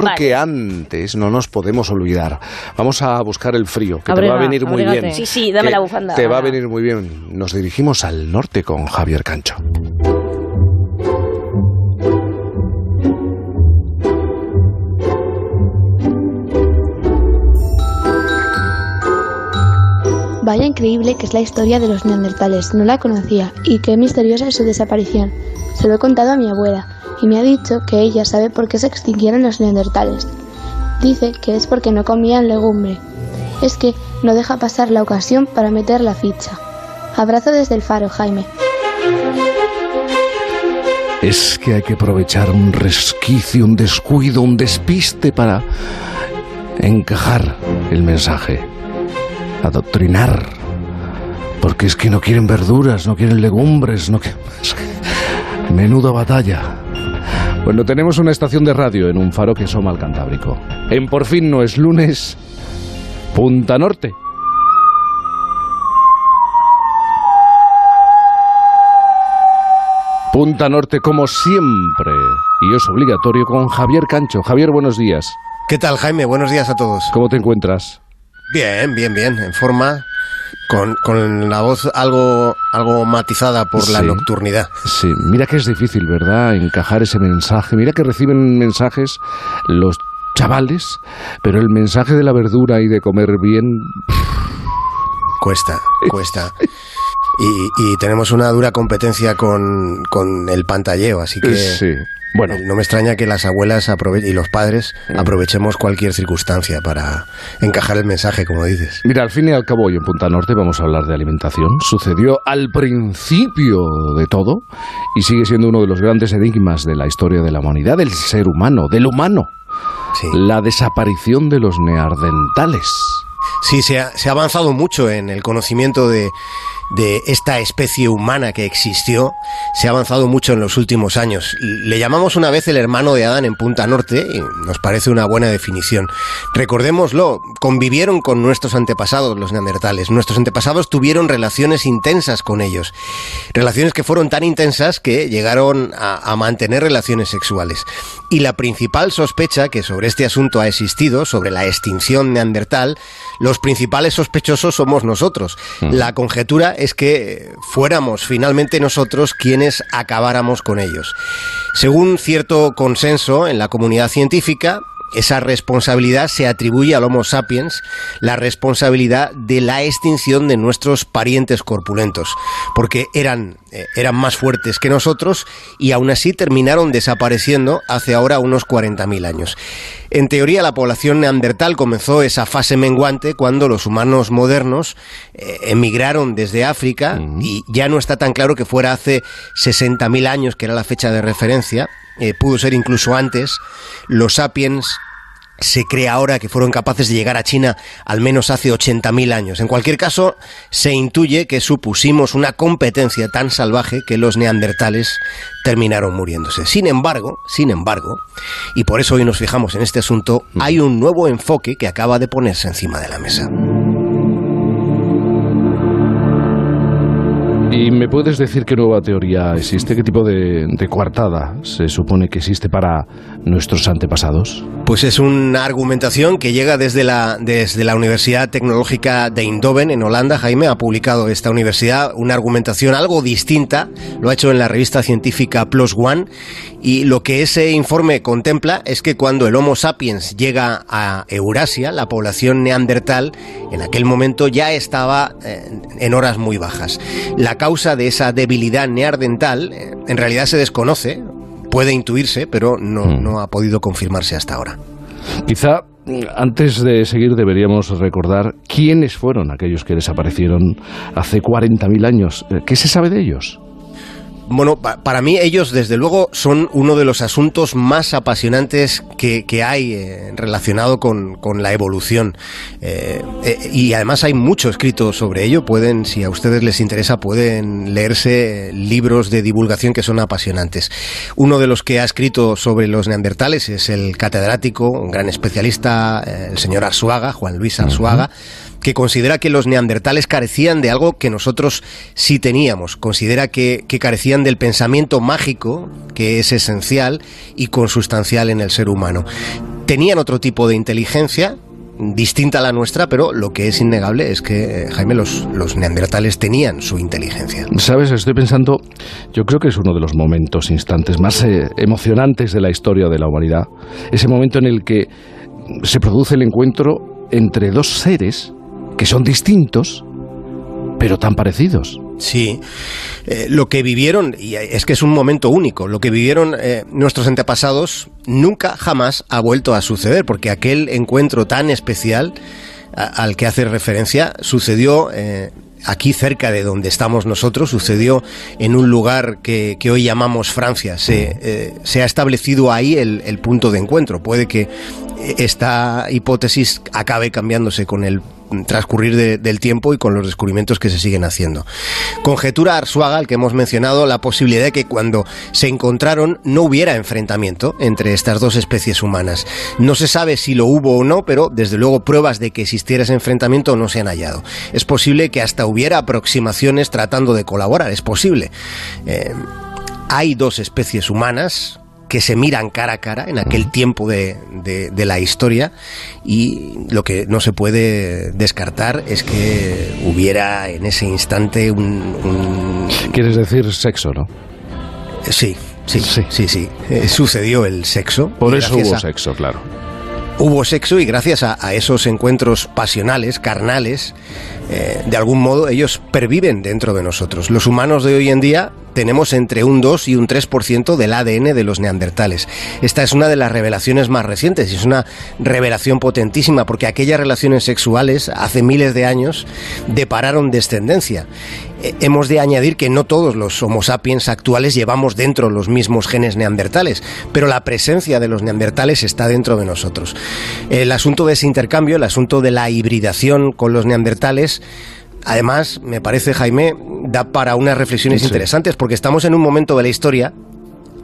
Porque antes no nos podemos olvidar. Vamos a buscar el frío, que te va a venir muy bien. Sí, sí, dame la bufanda. Te va a venir muy bien. Nos dirigimos al norte con Javier Cancho. Vaya increíble que es la historia de los neandertales, no la conocía y qué misteriosa es su desaparición. Se lo he contado a mi abuela y me ha dicho que ella sabe por qué se extinguieron los neandertales. Dice que es porque no comían legumbre. Es que no deja pasar la ocasión para meter la ficha. Abrazo desde el faro, Jaime. Es que hay que aprovechar un resquicio, un descuido, un despiste para encajar el mensaje adoctrinar. Porque es que no quieren verduras, no quieren legumbres, no Menuda batalla. Bueno, tenemos una estación de radio en un faro que asoma al Cantábrico. En Por fin no es lunes, Punta Norte. Punta Norte como siempre. Y es obligatorio con Javier Cancho. Javier, buenos días. ¿Qué tal, Jaime? Buenos días a todos. ¿Cómo te encuentras? Bien, bien, bien, en forma, con, con la voz algo, algo matizada por la nocturnidad. Sí, mira que es difícil, ¿verdad? Encajar ese mensaje. Mira que reciben mensajes los chavales, pero el mensaje de la verdura y de comer bien... Cuesta, cuesta. Y, y, tenemos una dura competencia con, con el pantalleo, así que... Sí. Bueno, no me extraña que las abuelas y los padres mm. aprovechemos cualquier circunstancia para encajar el mensaje, como dices. Mira, al fin y al cabo, hoy en Punta Norte vamos a hablar de alimentación. Sucedió al principio de todo y sigue siendo uno de los grandes enigmas de la historia de la humanidad, del ser humano, del humano. La desaparición de los neardentales. Sí, se ha, se ha avanzado mucho en el conocimiento de de esta especie humana que existió se ha avanzado mucho en los últimos años. Le llamamos una vez el hermano de Adán en Punta Norte y nos parece una buena definición. Recordémoslo, convivieron con nuestros antepasados, los neandertales. Nuestros antepasados tuvieron relaciones intensas con ellos. Relaciones que fueron tan intensas que llegaron a, a mantener relaciones sexuales. Y la principal sospecha que sobre este asunto ha existido, sobre la extinción neandertal, los principales sospechosos somos nosotros. Mm. La conjetura es que fuéramos finalmente nosotros quienes acabáramos con ellos. Según cierto consenso en la comunidad científica, esa responsabilidad se atribuye al Homo sapiens, la responsabilidad de la extinción de nuestros parientes corpulentos, porque eran, eh, eran más fuertes que nosotros y aún así terminaron desapareciendo hace ahora unos 40.000 años. En teoría, la población neandertal comenzó esa fase menguante cuando los humanos modernos eh, emigraron desde África y ya no está tan claro que fuera hace 60.000 años, que era la fecha de referencia, eh, pudo ser incluso antes, los sapiens se cree ahora que fueron capaces de llegar a China al menos hace 80.000 años. En cualquier caso, se intuye que supusimos una competencia tan salvaje que los neandertales terminaron muriéndose. Sin embargo, sin embargo, y por eso hoy nos fijamos en este asunto, hay un nuevo enfoque que acaba de ponerse encima de la mesa. ¿Y me puedes decir qué nueva teoría existe? ¿Qué tipo de, coartada se supone que existe para nuestros antepasados? Pues es una argumentación que llega desde la, desde la Universidad Tecnológica de Eindhoven, en Holanda. Jaime ha publicado esta universidad una argumentación algo distinta. Lo ha hecho en la revista científica Plus One. Y lo que ese informe contempla es que cuando el Homo sapiens llega a Eurasia, la población neandertal en aquel momento ya estaba eh, en horas muy bajas. La causa de esa debilidad neardental eh, en realidad se desconoce, puede intuirse, pero no, hmm. no ha podido confirmarse hasta ahora. Quizá antes de seguir deberíamos recordar quiénes fueron aquellos que desaparecieron hace 40.000 años. Eh, ¿Qué se sabe de ellos? Bueno, para mí ellos desde luego son uno de los asuntos más apasionantes que, hay eh, relacionado con, la evolución. Eh, eh, y además hay mucho escrito sobre ello. Pueden, si a ustedes les interesa, pueden leerse libros de divulgación que son apasionantes. Uno de los que ha escrito sobre los neandertales es el catedrático, un gran especialista, el señor Arsuaga, Juan Luis Arsuaga que considera que los neandertales carecían de algo que nosotros sí teníamos. Considera que, carecían del pensamiento mágico, que es esencial y consustancial en el ser humano tenían otro tipo de inteligencia, distinta a la nuestra, pero lo que es innegable es que, eh, Jaime, los, los neandertales tenían su inteligencia. Sabes, estoy pensando, yo creo que es uno de los momentos, instantes más eh, emocionantes de la historia de la humanidad. Ese momento en el que se produce el encuentro entre dos seres que son distintos, pero tan parecidos. Sí, eh, lo que vivieron, y es que es un momento único, lo que vivieron eh, nuestros antepasados nunca jamás ha vuelto a suceder, porque aquel encuentro tan especial al que hace referencia sucedió eh, aquí cerca de donde estamos nosotros, sucedió en un lugar que, hoy llamamos Francia. Se, se ha establecido ahí el, punto de encuentro. Puede que esta hipótesis acabe cambiándose con el transcurrir del tiempo y con los descubrimientos que se siguen haciendo. Conjetura Arsuaga, al que hemos mencionado, la posibilidad de que cuando se encontraron no hubiera enfrentamiento entre estas dos especies humanas. No se sabe si lo hubo o no, pero desde luego pruebas de que existiera ese enfrentamiento no se han hallado. Es posible que hasta hubiera aproximaciones tratando de colaborar, es posible. Eh, hay dos especies humanas, que se miran cara a cara en aquel tiempo de, de, la historia y lo que no se puede descartar es que hubiera en ese instante un... Quieres decir sexo, ¿no? Sí, sí, sí, sí, sí. Eh, sucedió el sexo. Por eso hubo sexo, claro. Hubo sexo y gracias a, esos encuentros pasionales, carnales, eh, de algún modo ellos perviven dentro de nosotros. Los humanos de hoy en día tenemos entre un 2 y un 3% del ADN de los neandertales. Esta es una de las revelaciones más recientes y es una revelación potentísima porque aquellas relaciones sexuales hace miles de años depararon descendencia. Eh, hemos de añadir que no todos los Homo sapiens actuales llevamos dentro los mismos genes neandertales, pero la presencia de los neandertales está dentro de nosotros. El asunto de ese intercambio, el asunto de la hibridación con los neandertales, Además, me parece, Jaime, da para unas reflexiones interesantes, porque estamos en un momento de la historia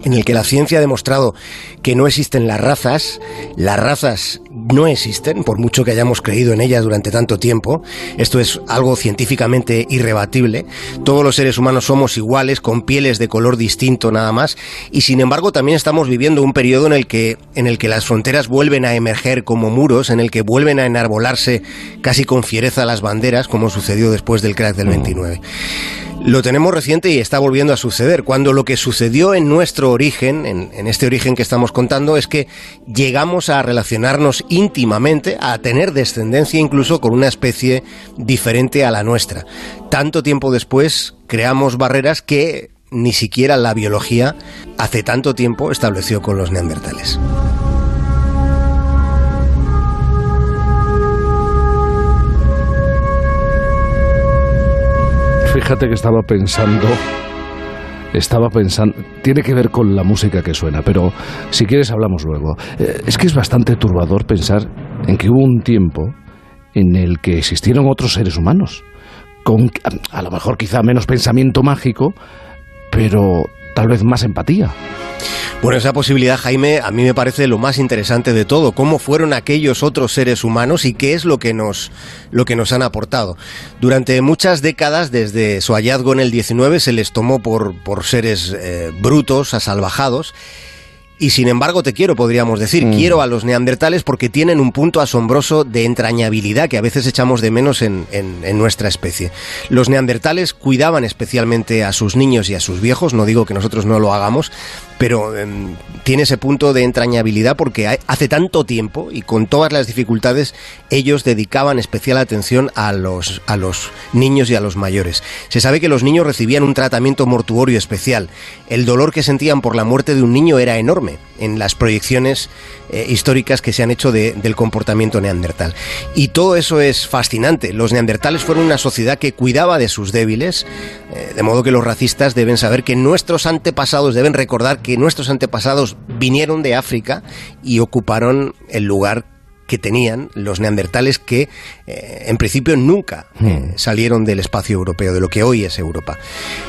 en el que la ciencia ha demostrado que no existen las razas, las razas no existen, por mucho que hayamos creído en ellas durante tanto tiempo, esto es algo científicamente irrebatible, todos los seres humanos somos iguales, con pieles de color distinto nada más, y sin embargo también estamos viviendo un periodo en el que, en el que las fronteras vuelven a emerger como muros, en el que vuelven a enarbolarse casi con fiereza las banderas, como sucedió después del crack del 29. Lo tenemos reciente y está volviendo a suceder, cuando lo que sucedió en nuestro origen, en, este origen que estamos contando, es que llegamos a relacionarnos íntimamente, a tener descendencia incluso con una especie diferente a la nuestra. Tanto tiempo después creamos barreras que ni siquiera la biología hace tanto tiempo estableció con los neandertales. Fíjate que estaba pensando estaba pensando, tiene que ver con la música que suena, pero si quieres hablamos luego. Eh, es que es bastante turbador pensar en que hubo un tiempo en el que existieron otros seres humanos, con a lo mejor quizá menos pensamiento mágico, pero tal vez más empatía. Bueno, esa posibilidad, Jaime, a mí me parece lo más interesante de todo. ¿Cómo fueron aquellos otros seres humanos y qué es lo que nos, lo que nos han aportado? Durante muchas décadas, desde su hallazgo en el 19, se les tomó por, por seres eh, brutos, asalvajados. Y sin embargo te quiero, podríamos decir. Mm. Quiero a los neandertales porque tienen un punto asombroso de entrañabilidad que a veces echamos de menos en, en, nuestra especie. Los neandertales cuidaban especialmente a sus niños y a sus viejos, no digo que nosotros no lo hagamos, pero em, tiene ese punto de entrañabilidad porque hace tanto tiempo y con todas las dificultades ellos dedicaban especial atención a los, a los niños y a los mayores. Se sabe que los niños recibían un tratamiento mortuorio especial. El dolor que sentían por la muerte de un niño era enorme en las proyecciones eh, históricas que se han hecho del comportamiento neandertal. Y todo eso es fascinante. Los neandertales fueron una sociedad que cuidaba de sus débiles, eh, de modo que los racistas deben saber que nuestros antepasados deben recordar que nuestros antepasados vinieron de África y ocuparon el lugar que tenían los neandertales que eh, en principio nunca eh, hmm. salieron del espacio europeo, de lo que hoy es Europa.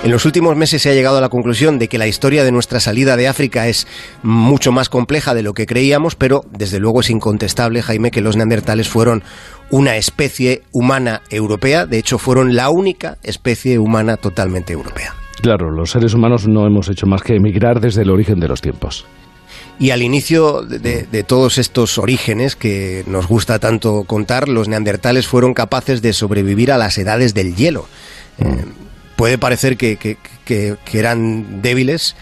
En los últimos meses se ha llegado a la conclusión de que la historia de nuestra salida de África es mucho más compleja de lo que creíamos, pero desde luego es incontestable, Jaime, que los neandertales fueron una especie humana europea, de hecho fueron la única especie humana totalmente europea. Claro, los seres humanos no hemos hecho más que emigrar desde el origen de los tiempos. Y al inicio de, todos estos orígenes que nos gusta tanto contar, los neandertales fueron capaces de sobrevivir a las edades del hielo. Eh, puede parecer que, eran débiles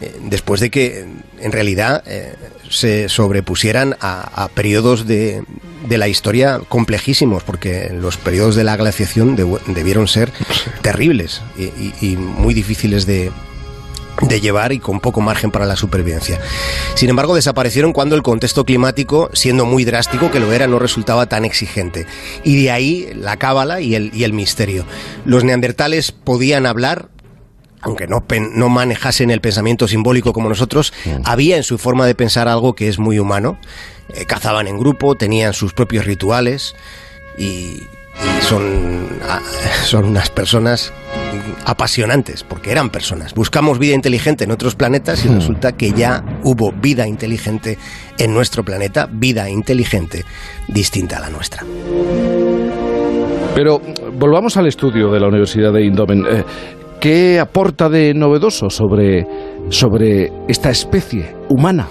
eh, después de que en realidad eh, se sobrepusieran a, periodos de, la historia complejísimos, porque los periodos de la glaciación debieron ser terribles y muy difíciles de, de llevar y con poco margen para la supervivencia. Sin embargo, desaparecieron cuando el contexto climático, siendo muy drástico que lo era, no resultaba tan exigente. Y de ahí la cábala y el, y el misterio. Los neandertales podían hablar, aunque no, no, manejasen el pensamiento simbólico como nosotros, mm. había en su forma de pensar algo que es muy humano. Eh, cazaban en grupo, tenían sus propios rituales y, son, ah, son unas personas apasionantes, porque eran personas. Buscamos vida inteligente en otros planetas y hmm. resulta que ya hubo vida inteligente en nuestro planeta, vida inteligente distinta a la nuestra. Pero volvamos al estudio de la Universidad de Indomen. Eh, ¿Qué aporta de novedoso sobre, sobre esta especie humana?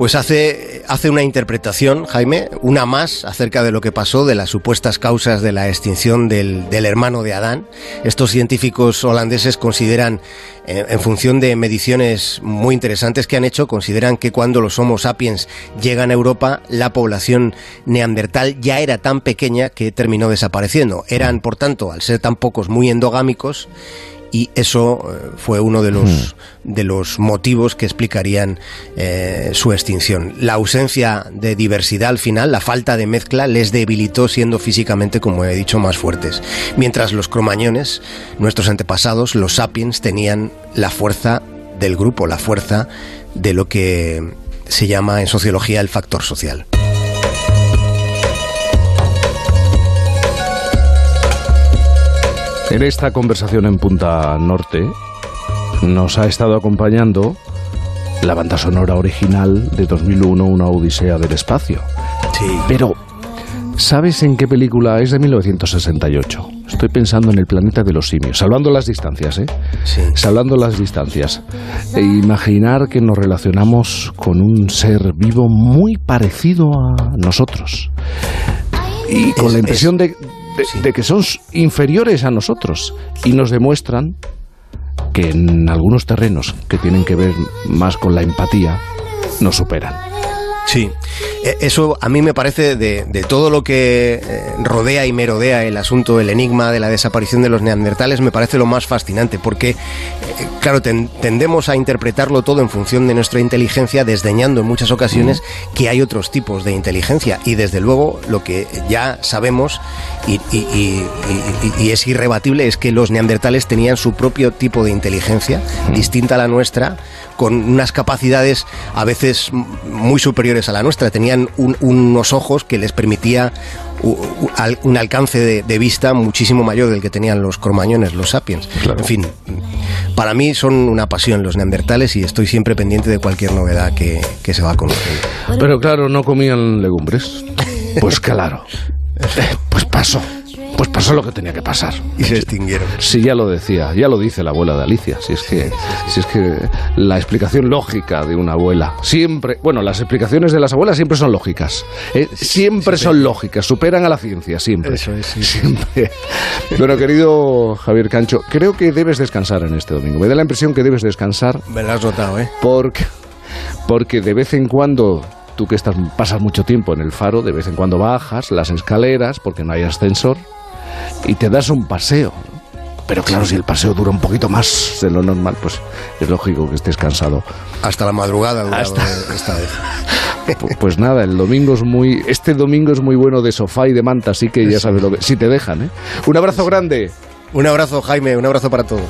Pues hace, hace una interpretación, Jaime, una más acerca de lo que pasó, de las supuestas causas de la extinción del, hermano de Adán. Estos científicos holandeses consideran, en función de mediciones muy interesantes que han hecho, consideran que cuando los Homo sapiens llegan a Europa, la población neandertal ya era tan pequeña que terminó desapareciendo. Eran, por tanto, al ser tan pocos, muy endogámicos y eso eh, fue uno de los, de los motivos que explicarían eh, su extinción. La ausencia de diversidad al final, la falta de mezcla, les debilitó siendo físicamente, como he dicho, más fuertes. Mientras los cromañones, nuestros antepasados, los sapiens, tenían la fuerza del grupo, la fuerza de lo que se llama en sociología el factor social. En esta conversación en Punta Norte nos ha estado acompañando la banda sonora original de 2001, Una Odisea del Espacio. Sí. Pero, ¿sabes en qué película es de 1968? Estoy pensando en el planeta de los simios, salvando las distancias, ¿eh? Sí. Salvando las distancias. E imaginar que nos relacionamos con un ser vivo muy parecido a nosotros. Y con la impresión de, de, que son inferiores a nosotros y nos demuestran que en algunos terrenos que tienen que ver más con la empatía nos superan. Sí, eso a mí me parece de, todo lo que eh, rodea y merodea el asunto, el enigma de la desaparición de los neandertales, me parece lo más fascinante, porque, eh, claro, tendemos a interpretarlo todo en función de nuestra inteligencia, desdeñando en muchas ocasiones que hay otros tipos de inteligencia. Y desde luego, lo que ya sabemos y, y es irrebatible es que los neandertales tenían su propio tipo de inteligencia, distinta a la nuestra, con unas capacidades a veces muy superiores a la nuestra. Tenían unos ojos que les permitía un alcance de, vista muchísimo mayor del que tenían los cromañones, los sapiens. En fin, para mí son una pasión los neandertales y estoy siempre pendiente de cualquier novedad que, que se va a conocer. Pero claro, no comían legumbres. Pues claro. Pues pasó. Pues pasó lo que tenía que pasar. Y se extinguieron. Sí, ya lo decía, ya lo dice la abuela de Alicia. Si es que, si es que la explicación lógica de una abuela siempre, bueno, las explicaciones de las abuelas siempre son lógicas. Eh, siempre son lógicas, superan a la ciencia, siempre. Eso es, siempre. Bueno, querido Javier Cancho, creo que debes descansar en este domingo. Me da la impresión que debes descansar. Me lo has notado, ¿eh? Porque, porque de vez en cuando tú que estás, pasas mucho tiempo en el faro, de vez en cuando bajas las escaleras porque no hay ascensor y te das un paseo. Pero claro, si el paseo dura un poquito más de lo normal, pues es lógico que estés cansado. Hasta la madrugada Hasta... esta vez. Pues nada, el domingo es muy. Este domingo es muy bueno de sofá y de manta, así que ya sabes lo que. Si te dejan, ¿eh? Un abrazo grande. Un abrazo, Jaime, un abrazo para todos.